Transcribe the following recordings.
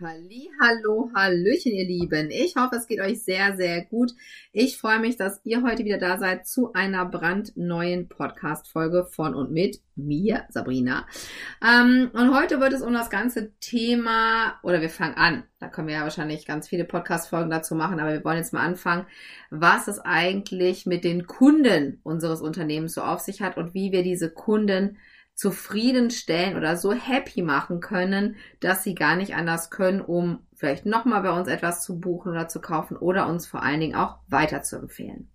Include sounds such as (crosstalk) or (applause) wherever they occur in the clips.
Halli, hallo, hallöchen, ihr Lieben. Ich hoffe, es geht euch sehr, sehr gut. Ich freue mich, dass ihr heute wieder da seid zu einer brandneuen Podcast-Folge von und mit mir, Sabrina. Ähm, und heute wird es um das ganze Thema, oder wir fangen an. Da können wir ja wahrscheinlich ganz viele Podcast-Folgen dazu machen, aber wir wollen jetzt mal anfangen, was es eigentlich mit den Kunden unseres Unternehmens so auf sich hat und wie wir diese Kunden zufriedenstellen oder so happy machen können, dass sie gar nicht anders können, um vielleicht nochmal bei uns etwas zu buchen oder zu kaufen oder uns vor allen Dingen auch weiter zu empfehlen.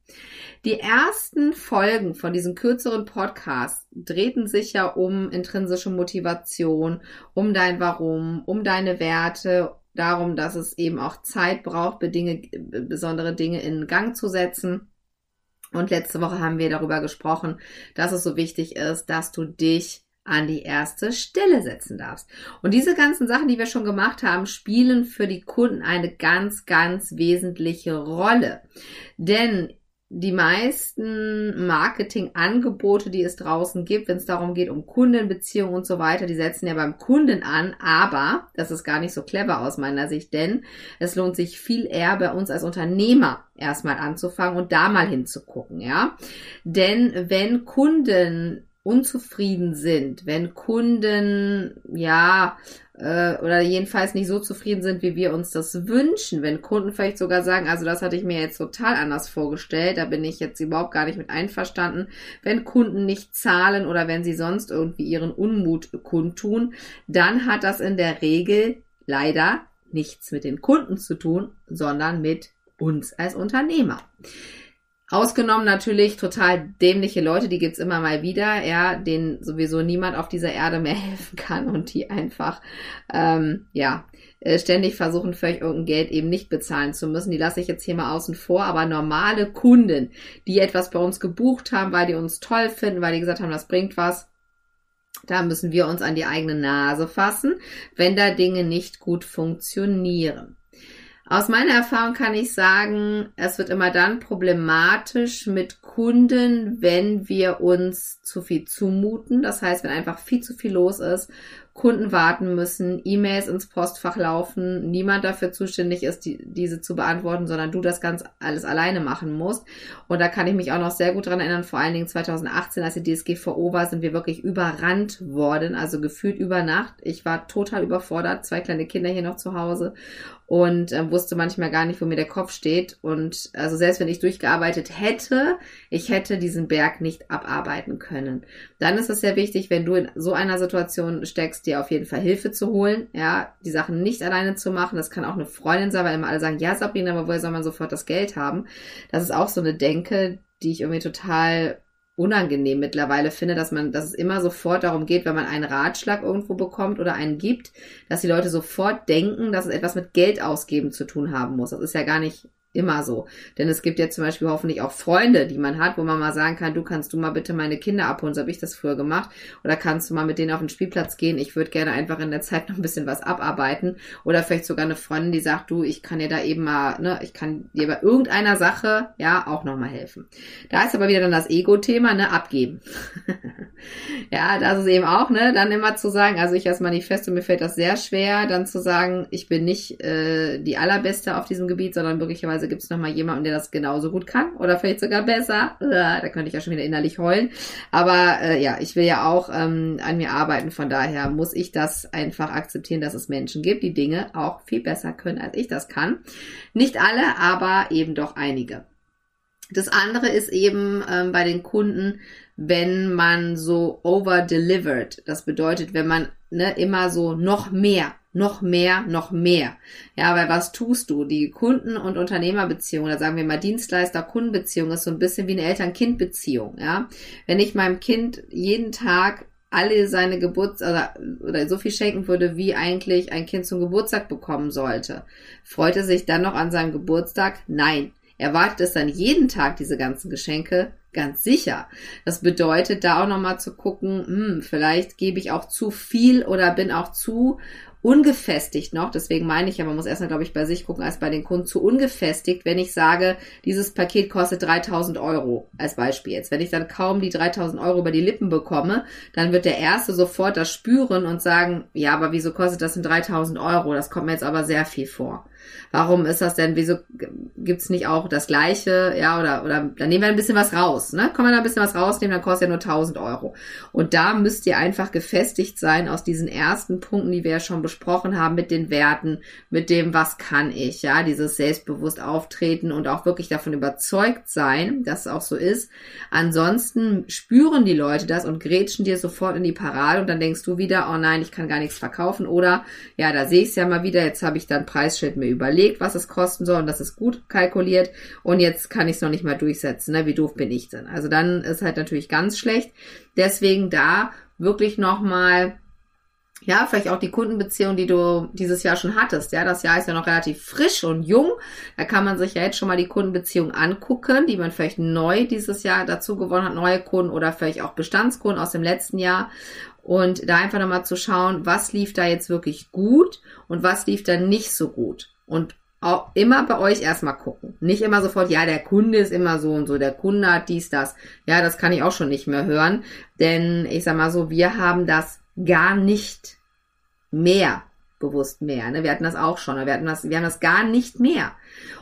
Die ersten Folgen von diesen kürzeren Podcasts drehten sich ja um intrinsische Motivation, um dein Warum, um deine Werte, darum, dass es eben auch Zeit braucht, Bedinge, besondere Dinge in Gang zu setzen. Und letzte Woche haben wir darüber gesprochen, dass es so wichtig ist, dass du dich an die erste Stelle setzen darfst. Und diese ganzen Sachen, die wir schon gemacht haben, spielen für die Kunden eine ganz, ganz wesentliche Rolle. Denn die meisten Marketingangebote, die es draußen gibt, wenn es darum geht, um Kundenbeziehungen und so weiter, die setzen ja beim Kunden an, aber das ist gar nicht so clever aus meiner Sicht, denn es lohnt sich viel eher bei uns als Unternehmer erstmal anzufangen und da mal hinzugucken, ja. Denn wenn Kunden unzufrieden sind, wenn Kunden ja äh, oder jedenfalls nicht so zufrieden sind, wie wir uns das wünschen, wenn Kunden vielleicht sogar sagen, also das hatte ich mir jetzt total anders vorgestellt, da bin ich jetzt überhaupt gar nicht mit einverstanden, wenn Kunden nicht zahlen oder wenn sie sonst irgendwie ihren Unmut kundtun, dann hat das in der Regel leider nichts mit den Kunden zu tun, sondern mit uns als Unternehmer. Ausgenommen natürlich total dämliche Leute, die gibt's immer mal wieder, ja, denen sowieso niemand auf dieser Erde mehr (laughs) helfen kann und die einfach, ähm, ja, äh, ständig versuchen, für euch irgendein Geld eben nicht bezahlen zu müssen. Die lasse ich jetzt hier mal außen vor, aber normale Kunden, die etwas bei uns gebucht haben, weil die uns toll finden, weil die gesagt haben, das bringt was, da müssen wir uns an die eigene Nase fassen, wenn da Dinge nicht gut funktionieren. Aus meiner Erfahrung kann ich sagen, es wird immer dann problematisch mit Kunden, wenn wir uns zu viel zumuten. Das heißt, wenn einfach viel zu viel los ist Kunden warten müssen, E-Mails ins Postfach laufen, niemand dafür zuständig ist, die, diese zu beantworten, sondern du das ganz alles alleine machen musst. Und da kann ich mich auch noch sehr gut dran erinnern, vor allen Dingen 2018, als die DSGVO war, sind wir wirklich überrannt worden, also gefühlt über Nacht. Ich war total überfordert, zwei kleine Kinder hier noch zu Hause und äh, wusste manchmal gar nicht, wo mir der Kopf steht. Und also selbst wenn ich durchgearbeitet hätte, ich hätte diesen Berg nicht abarbeiten können. Dann ist es sehr wichtig, wenn du in so einer Situation steckst, dir auf jeden Fall Hilfe zu holen, ja, die Sachen nicht alleine zu machen. Das kann auch eine Freundin sein, weil immer alle sagen, ja, Sabrina, aber woher soll man sofort das Geld haben? Das ist auch so eine Denke, die ich irgendwie total unangenehm mittlerweile finde, dass man, dass es immer sofort darum geht, wenn man einen Ratschlag irgendwo bekommt oder einen gibt, dass die Leute sofort denken, dass es etwas mit Geld ausgeben zu tun haben muss. Das ist ja gar nicht immer so. Denn es gibt ja zum Beispiel hoffentlich auch Freunde, die man hat, wo man mal sagen kann, du kannst du mal bitte meine Kinder abholen, so habe ich das früher gemacht. Oder kannst du mal mit denen auf den Spielplatz gehen, ich würde gerne einfach in der Zeit noch ein bisschen was abarbeiten. Oder vielleicht sogar eine Freundin, die sagt, du, ich kann dir da eben mal, ne, ich kann dir bei irgendeiner Sache, ja, auch nochmal helfen. Da ist aber wieder dann das Ego-Thema, ne, abgeben. (laughs) ja, das ist eben auch, ne, dann immer zu sagen, also ich als Manifesto, mir fällt das sehr schwer, dann zu sagen, ich bin nicht äh, die allerbeste auf diesem Gebiet, sondern möglicherweise möglicherweise gibt es nochmal jemanden, der das genauso gut kann oder vielleicht sogar besser. Da könnte ich ja schon wieder innerlich heulen. Aber äh, ja, ich will ja auch ähm, an mir arbeiten. Von daher muss ich das einfach akzeptieren, dass es Menschen gibt, die Dinge auch viel besser können, als ich das kann. Nicht alle, aber eben doch einige. Das andere ist eben ähm, bei den Kunden, wenn man so over-delivered. Das bedeutet, wenn man ne, immer so noch mehr, noch mehr, noch mehr. Ja, weil was tust du? Die Kunden- und Unternehmerbeziehung oder sagen wir mal Dienstleister-Kundenbeziehung ist so ein bisschen wie eine Eltern-Kind-Beziehung. Ja, wenn ich meinem Kind jeden Tag alle seine Geburts oder, oder so viel schenken würde, wie eigentlich ein Kind zum Geburtstag bekommen sollte. Freut er sich dann noch an seinem Geburtstag? Nein. erwartet es dann jeden Tag diese ganzen Geschenke, ganz sicher. Das bedeutet, da auch nochmal zu gucken, hm, vielleicht gebe ich auch zu viel oder bin auch zu ungefestigt noch, deswegen meine ich ja, man muss erstmal, glaube ich, bei sich gucken, als bei den Kunden zu ungefestigt, wenn ich sage, dieses Paket kostet 3000 Euro, als Beispiel jetzt. Wenn ich dann kaum die 3000 Euro über die Lippen bekomme, dann wird der Erste sofort das spüren und sagen, ja, aber wieso kostet das denn 3000 Euro? Das kommt mir jetzt aber sehr viel vor. Warum ist das denn? Wieso gibt's nicht auch das Gleiche? Ja, oder, oder dann nehmen wir ein bisschen was raus. Ne? Kann man da ein bisschen was rausnehmen, dann kostet ja nur 1000 Euro. Und da müsst ihr einfach gefestigt sein aus diesen ersten Punkten, die wir ja schon besprochen haben, mit den Werten, mit dem, was kann ich, ja, dieses selbstbewusst auftreten und auch wirklich davon überzeugt sein, dass es auch so ist. Ansonsten spüren die Leute das und grätschen dir sofort in die Parade und dann denkst du wieder, oh nein, ich kann gar nichts verkaufen oder ja, da sehe ich es ja mal wieder, jetzt habe ich dann Preisschild mir überlegt, was es kosten soll und das ist gut kalkuliert und jetzt kann ich es noch nicht mal durchsetzen. Ne? Wie doof bin ich denn? Also dann ist halt natürlich ganz schlecht. Deswegen da wirklich nochmal ja, vielleicht auch die Kundenbeziehung, die du dieses Jahr schon hattest. Ja, das Jahr ist ja noch relativ frisch und jung. Da kann man sich ja jetzt schon mal die Kundenbeziehung angucken, die man vielleicht neu dieses Jahr dazu gewonnen hat, neue Kunden oder vielleicht auch Bestandskunden aus dem letzten Jahr. Und da einfach nochmal zu schauen, was lief da jetzt wirklich gut und was lief da nicht so gut. Und auch immer bei euch erstmal gucken. Nicht immer sofort, ja, der Kunde ist immer so und so, der Kunde hat dies, das. Ja, das kann ich auch schon nicht mehr hören. Denn ich sag mal so, wir haben das gar nicht mehr bewusst mehr. Ne? Wir hatten das auch schon. Wir, hatten das, wir haben das gar nicht mehr.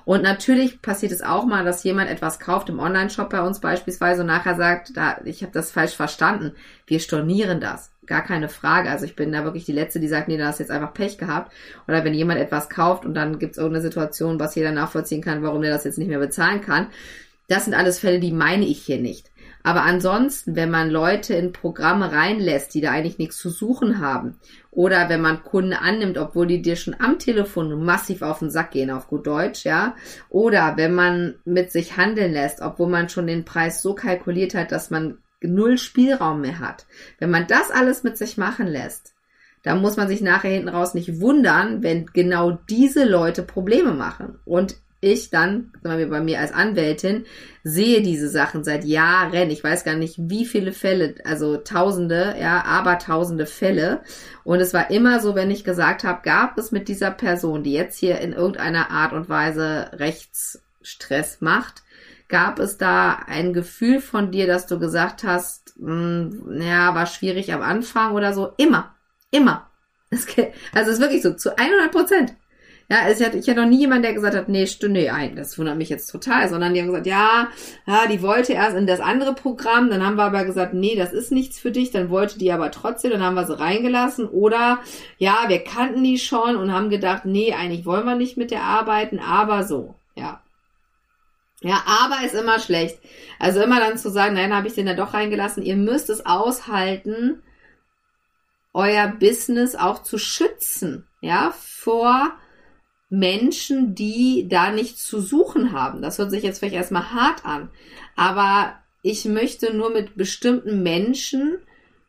Und natürlich passiert es auch mal, dass jemand etwas kauft im Online-Shop bei uns beispielsweise und nachher sagt, da, ich habe das falsch verstanden. Wir stornieren das. Gar keine Frage. Also ich bin da wirklich die Letzte, die sagt, nee, da hast jetzt einfach Pech gehabt. Oder wenn jemand etwas kauft und dann gibt es irgendeine Situation, was jeder nachvollziehen kann, warum der das jetzt nicht mehr bezahlen kann. Das sind alles Fälle, die meine ich hier nicht. Aber ansonsten, wenn man Leute in Programme reinlässt, die da eigentlich nichts zu suchen haben, oder wenn man Kunden annimmt, obwohl die dir schon am Telefon massiv auf den Sack gehen, auf gut Deutsch, ja, oder wenn man mit sich handeln lässt, obwohl man schon den Preis so kalkuliert hat, dass man null Spielraum mehr hat. Wenn man das alles mit sich machen lässt, dann muss man sich nachher hinten raus nicht wundern, wenn genau diese Leute Probleme machen. Und ich dann, sagen wir bei mir als Anwältin, sehe diese Sachen seit Jahren. Ich weiß gar nicht, wie viele Fälle, also tausende, ja, aber tausende Fälle. Und es war immer so, wenn ich gesagt habe, gab es mit dieser Person, die jetzt hier in irgendeiner Art und Weise Rechtsstress macht, gab es da ein Gefühl von dir, dass du gesagt hast, mh, hm, ja, war schwierig am Anfang oder so? Immer, immer. Also es ist wirklich so, zu 100 Prozent. Ja, es hat, ich hatte noch nie jemanden, der gesagt hat, nee, Stunde ein. Das wundert mich jetzt total, sondern die haben gesagt, ja, ja, die wollte erst in das andere Programm, dann haben wir aber gesagt, nee, das ist nichts für dich, dann wollte die aber trotzdem, dann haben wir sie reingelassen oder, ja, wir kannten die schon und haben gedacht, nee, eigentlich wollen wir nicht mit der arbeiten, aber so, ja. Ja, aber ist immer schlecht. Also immer dann zu sagen, nein, habe ich den da doch reingelassen. Ihr müsst es aushalten, euer Business auch zu schützen, ja, vor Menschen, die da nichts zu suchen haben. Das hört sich jetzt vielleicht erstmal hart an, aber ich möchte nur mit bestimmten Menschen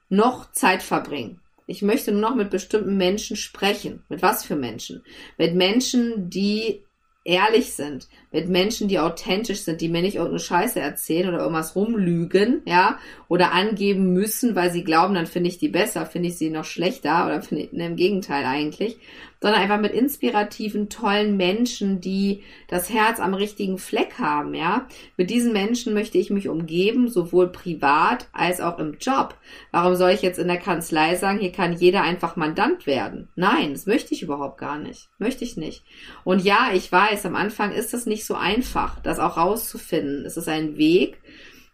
noch Zeit verbringen. Ich möchte nur noch mit bestimmten Menschen sprechen. Mit was für Menschen? Mit Menschen, die ehrlich sind, mit Menschen, die authentisch sind, die mir nicht irgendeine Scheiße erzählen oder irgendwas rumlügen, ja, oder angeben müssen, weil sie glauben, dann finde ich die besser, finde ich sie noch schlechter oder finde ich, ne, im Gegenteil eigentlich, sondern einfach mit inspirativen, tollen Menschen, die das Herz am richtigen Fleck haben, ja. Mit diesen Menschen möchte ich mich umgeben, sowohl privat als auch im Job. Warum soll ich jetzt in der Kanzlei sagen, hier kann jeder einfach Mandant werden? Nein, das möchte ich überhaupt gar nicht. Möchte ich nicht. Und ja, ich weiß, am Anfang ist es nicht so einfach, das auch rauszufinden. Es ist ein Weg,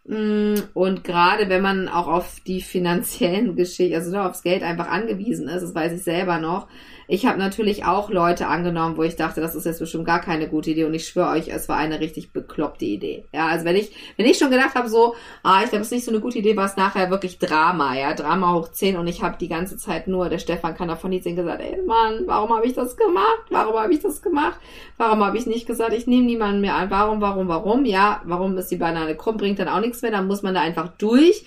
mm, und gerade wenn man auch auf die finanziellen Geschichten, also aufs Geld einfach angewiesen ist, das weiß ich selber noch, ich habe natürlich auch Leute angenommen, wo ich dachte, das ist jetzt bestimmt gar keine gute Idee und ich schwöre euch, es war eine richtig bekloppte Idee. Ja, also wenn ich, wenn ich schon gedacht habe, so, ah, ich glaube, es ist nicht so eine gute Idee, war es nachher wirklich Drama, ja, Drama hoch 10 und ich habe die ganze Zeit nur, der Stefan kann davon nicht sehen, gesagt, ey Mann, warum habe ich das gemacht? Warum habe ich das gemacht? Warum habe ich nicht gesagt, ich nehme niemanden mehr an? Warum, warum, warum? Ja, warum ist die Banane krumm? Bringt dann auch nichts mehr, dann muss man da einfach durch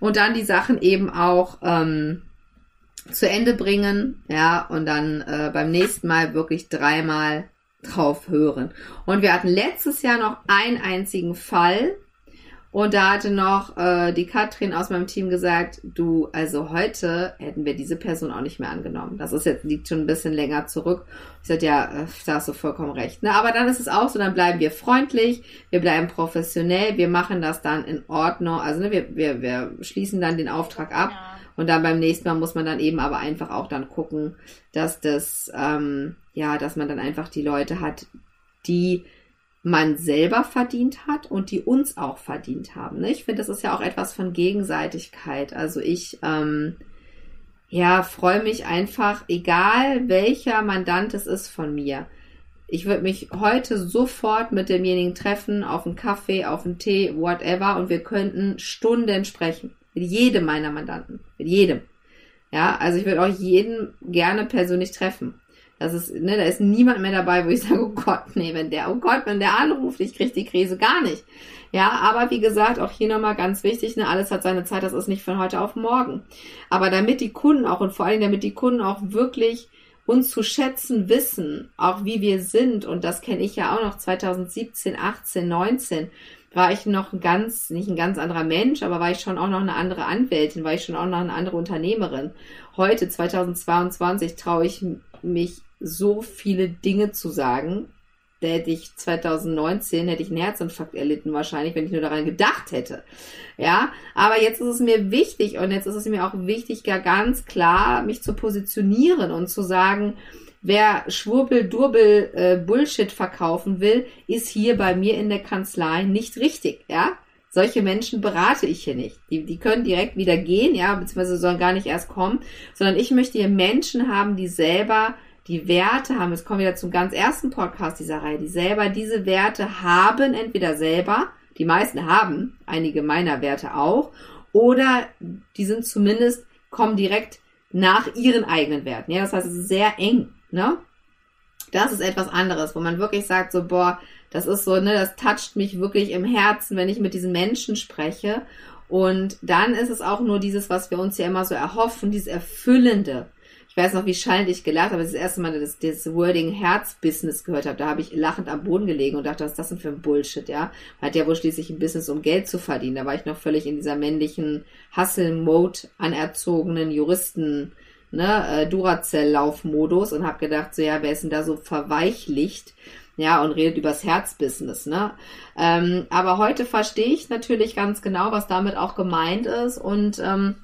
und dann die Sachen eben auch, ähm, zu Ende bringen, ja, und dann äh, beim nächsten Mal wirklich dreimal drauf hören. Und wir hatten letztes Jahr noch einen einzigen Fall, und da hatte noch äh, die Katrin aus meinem Team gesagt, du, also heute hätten wir diese Person auch nicht mehr angenommen. Das ist jetzt, liegt schon ein bisschen länger zurück. Ich sagte, ja, äh, da hast du vollkommen recht. Ne? Aber dann ist es auch so, dann bleiben wir freundlich, wir bleiben professionell, wir machen das dann in Ordnung. Also ne, wir, wir, wir schließen dann den Auftrag ab. Ja. Und dann beim nächsten Mal muss man dann eben aber einfach auch dann gucken, dass das, ähm, ja, dass man dann einfach die Leute hat, die man selber verdient hat und die uns auch verdient haben. Ne? Ich finde, das ist ja auch etwas von Gegenseitigkeit. Also ich ähm, ja freue mich einfach, egal welcher Mandant es ist von mir. Ich würde mich heute sofort mit demjenigen treffen, auf einen Kaffee, auf einen Tee, whatever, und wir könnten Stunden sprechen. Mit jedem meiner Mandanten. Mit jedem. Ja, also ich würde auch jeden gerne persönlich treffen. Das ist, ne, da ist niemand mehr dabei, wo ich (laughs) sage, oh Gott, nee, wenn der, oh Gott, wenn der anruft, ich kriege die Krise gar nicht. Ja, aber wie gesagt, auch hier nochmal ganz wichtig, ne, alles hat seine Zeit, das ist nicht von heute auf morgen. Aber damit die Kunden auch und vor allem damit die Kunden auch wirklich uns zu schätzen wissen, auch wie wir sind, und das kenne ich ja auch noch 2017, 18, 19, war ich noch ein ganz, nicht ein ganz anderer Mensch, aber war ich schon auch noch eine andere Anwältin, war ich schon auch noch eine andere Unternehmerin. Heute, 2022, traue ich mich so viele Dinge zu sagen. Da hätte ich 2019 hätte ich einen Herzinfarkt erlitten wahrscheinlich, wenn ich nur daran gedacht hätte. Ja, aber jetzt ist es mir wichtig und jetzt ist es mir auch wichtig, ganz klar mich zu positionieren und zu sagen, wer Schwurbel, Durbel, äh, Bullshit verkaufen will, ist hier bei mir in der Kanzlei nicht richtig. Ja, solche Menschen berate ich hier nicht. Die, die können direkt wieder gehen, ja, beziehungsweise sollen gar nicht erst kommen, sondern ich möchte hier Menschen haben, die selber die Werte haben, es kommen wieder zum ganz ersten Podcast dieser Reihe, die selber diese Werte haben, entweder selber, die meisten haben einige meiner Werte auch, oder die sind zumindest, kommen direkt nach ihren eigenen Werten. Ja, das heißt, es ist sehr eng, ne? Das ist etwas anderes, wo man wirklich sagt, so, boah, das ist so, ne, das toucht mich wirklich im Herzen, wenn ich mit diesen Menschen spreche. Und dann ist es auch nur dieses, was wir uns ja immer so erhoffen, dieses Erfüllende ich weiß noch, wie schallend ich gelacht habe, das erste Mal das, das Wording Herzbusiness gehört habe. Da habe ich lachend am Boden gelegen und dachte, was ist das denn für ein Bullshit, ja? Man hat ja wohl schließlich ein Business, um Geld zu verdienen. Da war ich noch völlig in dieser männlichen Hustle-Mode anerzogenen Juristen, ne, äh, Duracell-Laufmodus und habe gedacht, so ja, wer ist denn da so verweichlicht? ja, und redet übers Herzbusiness, ne? Ähm, aber heute verstehe ich natürlich ganz genau, was damit auch gemeint ist und ähm,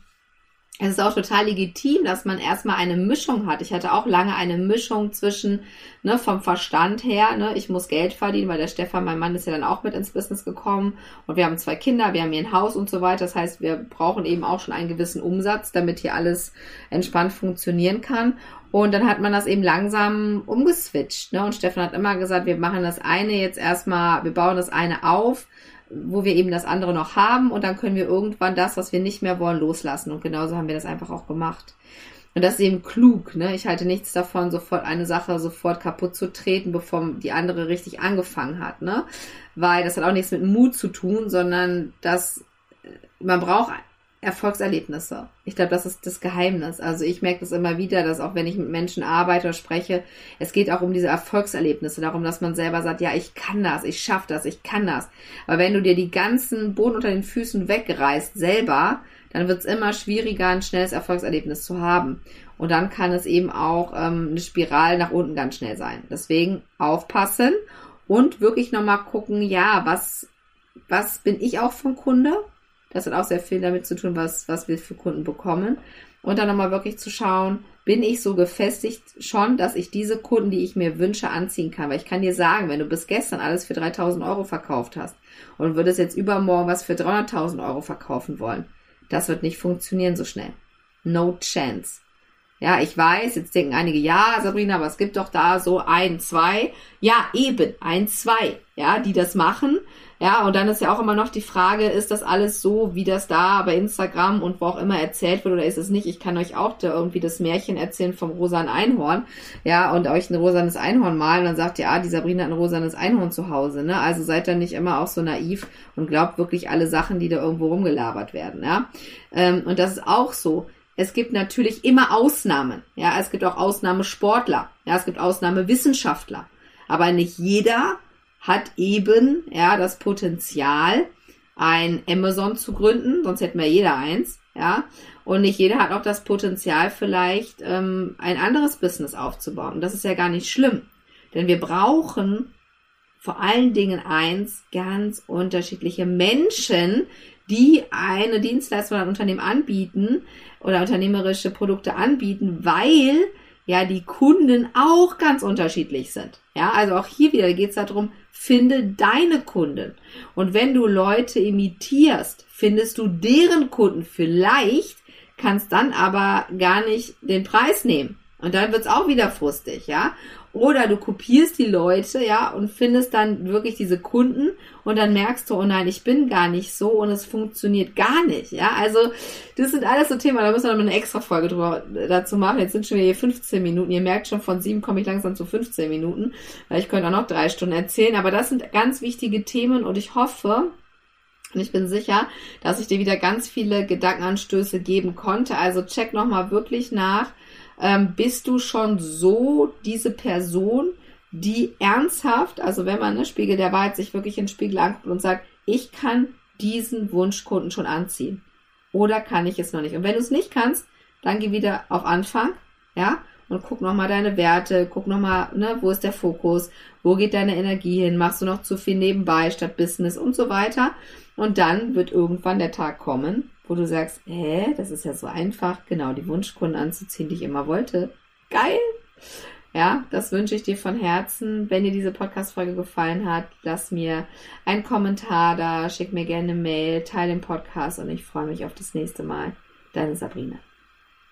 es ist auch total legitim, dass man erstmal eine Mischung hat. Ich hatte auch lange eine Mischung zwischen, ne, vom Verstand her, ne, ich muss Geld verdienen, weil der Stefan, mein Mann, ist ja dann auch mit ins Business gekommen und wir haben zwei Kinder, wir haben hier ein Haus und so weiter. Das heißt, wir brauchen eben auch schon einen gewissen Umsatz, damit hier alles entspannt funktionieren kann. Und dann hat man das eben langsam umgeswitcht, ne, und Stefan hat immer gesagt, wir machen das eine jetzt erstmal, wir bauen das eine auf, wo wir eben das andere noch haben und dann können wir irgendwann das, was wir nicht mehr wollen, loslassen. Und genauso haben wir das einfach auch gemacht. Und das ist eben klug, ne? Ich halte nichts davon, sofort eine Sache sofort kaputt zu treten, bevor die andere richtig angefangen hat, ne? Weil das hat auch nichts mit Mut zu tun, sondern das, man braucht Erfolgserlebnisse. Ich glaube, das ist das Geheimnis. Also ich merke das immer wieder, dass auch wenn ich mit Menschen arbeite oder spreche, es geht auch um diese Erfolgserlebnisse, darum, dass man selber sagt, ja, ich kann das, ich schaffe das, ich kann das. Aber wenn du dir die ganzen Boden unter den Füßen wegreißt selber, dann wird es immer schwieriger, ein schnelles Erfolgserlebnis zu haben. Und dann kann es eben auch ähm, eine Spirale nach unten ganz schnell sein. Deswegen aufpassen und wirklich nochmal gucken, ja, was, was bin ich auch vom Kunde? Das hat auch sehr viel damit zu tun, was, was wir für Kunden bekommen. Und dann nochmal wirklich zu schauen, bin ich so gefestigt schon, dass ich diese Kunden, die ich mir wünsche, anziehen kann. Weil ich kann dir sagen, wenn du bis gestern alles für 3000 Euro verkauft hast und würdest jetzt übermorgen was für 300.000 Euro verkaufen wollen, das wird nicht funktionieren so schnell. No chance. Ja, ich weiß, jetzt denken einige, ja, Sabrina, aber es gibt doch da so ein, zwei. Ja, eben, ein, zwei, ja, die das machen. Ja, und dann ist ja auch immer noch die Frage, ist das alles so, wie das da bei Instagram und wo auch immer erzählt wird oder ist es nicht? Ich kann euch auch da irgendwie das Märchen erzählen vom rosanen Einhorn, ja, und euch ein rosanes Einhorn malen und dann sagt ihr, ah, die Sabrina hat ein rosanes Einhorn zu Hause, ne? Also seid da nicht immer auch so naiv und glaubt wirklich alle Sachen, die da irgendwo rumgelabert werden, ja? Ähm, und das ist auch so. Es gibt natürlich immer Ausnahmen, ja, es gibt auch Ausnahmesportler, ja, es gibt Ausnahmewissenschaftler. Aber nicht jeder hat eben, ja, das Potenzial, ein Amazon zu gründen, sonst hätten wir jeder eins, ja. Und nicht jeder hat auch das Potenzial, vielleicht ähm, ein anderes Business aufzubauen. Und das ist ja gar nicht schlimm. Denn wir brauchen vor allen Dingen eins, ganz unterschiedliche Menschen, die eine Dienstleistung ein Unternehmen anbieten oder unternehmerische Produkte anbieten, weil ja die Kunden auch ganz unterschiedlich sind. Ja, also auch hier wieder geht es darum, finde deine Kunden. Und wenn du Leute imitierst, findest du deren Kunden vielleicht, kannst dann aber gar nicht den Preis nehmen. Und dann wird's auch wieder frustig, ja. Oder du kopierst die Leute, ja, und findest dann wirklich diese Kunden und dann merkst du, oh nein, ich bin gar nicht so und es funktioniert gar nicht, ja. Also, das sind alles so Themen, da müssen wir noch eine extra Folge drüber, dazu machen. Jetzt sind schon wieder 15 Minuten. Ihr merkt schon, von sieben komme ich langsam zu 15 Minuten. Ich könnte auch noch drei Stunden erzählen, aber das sind ganz wichtige Themen und ich hoffe, und ich bin sicher, dass ich dir wieder ganz viele Gedankenanstöße geben konnte. Also check nochmal wirklich nach, ähm, bist du schon so diese Person, die ernsthaft, also wenn man ne Spiegel der Wahrheit sich wirklich in den Spiegel anguckt und sagt, ich kann diesen Wunschkunden schon anziehen. Oder kann ich es noch nicht? Und wenn du es nicht kannst, dann geh wieder auf Anfang, ja, und guck nochmal deine Werte, guck nochmal, ne, wo ist der Fokus, wo geht deine Energie hin, machst du noch zu viel nebenbei statt Business und so weiter. Und dann wird irgendwann der Tag kommen, wo du sagst, hä, das ist ja so einfach, genau die Wunschkunden anzuziehen, die ich immer wollte. Geil! Ja, das wünsche ich dir von Herzen. Wenn dir diese Podcast-Folge gefallen hat, lass mir einen Kommentar da, schick mir gerne eine Mail, teile den Podcast und ich freue mich auf das nächste Mal. Deine Sabrina.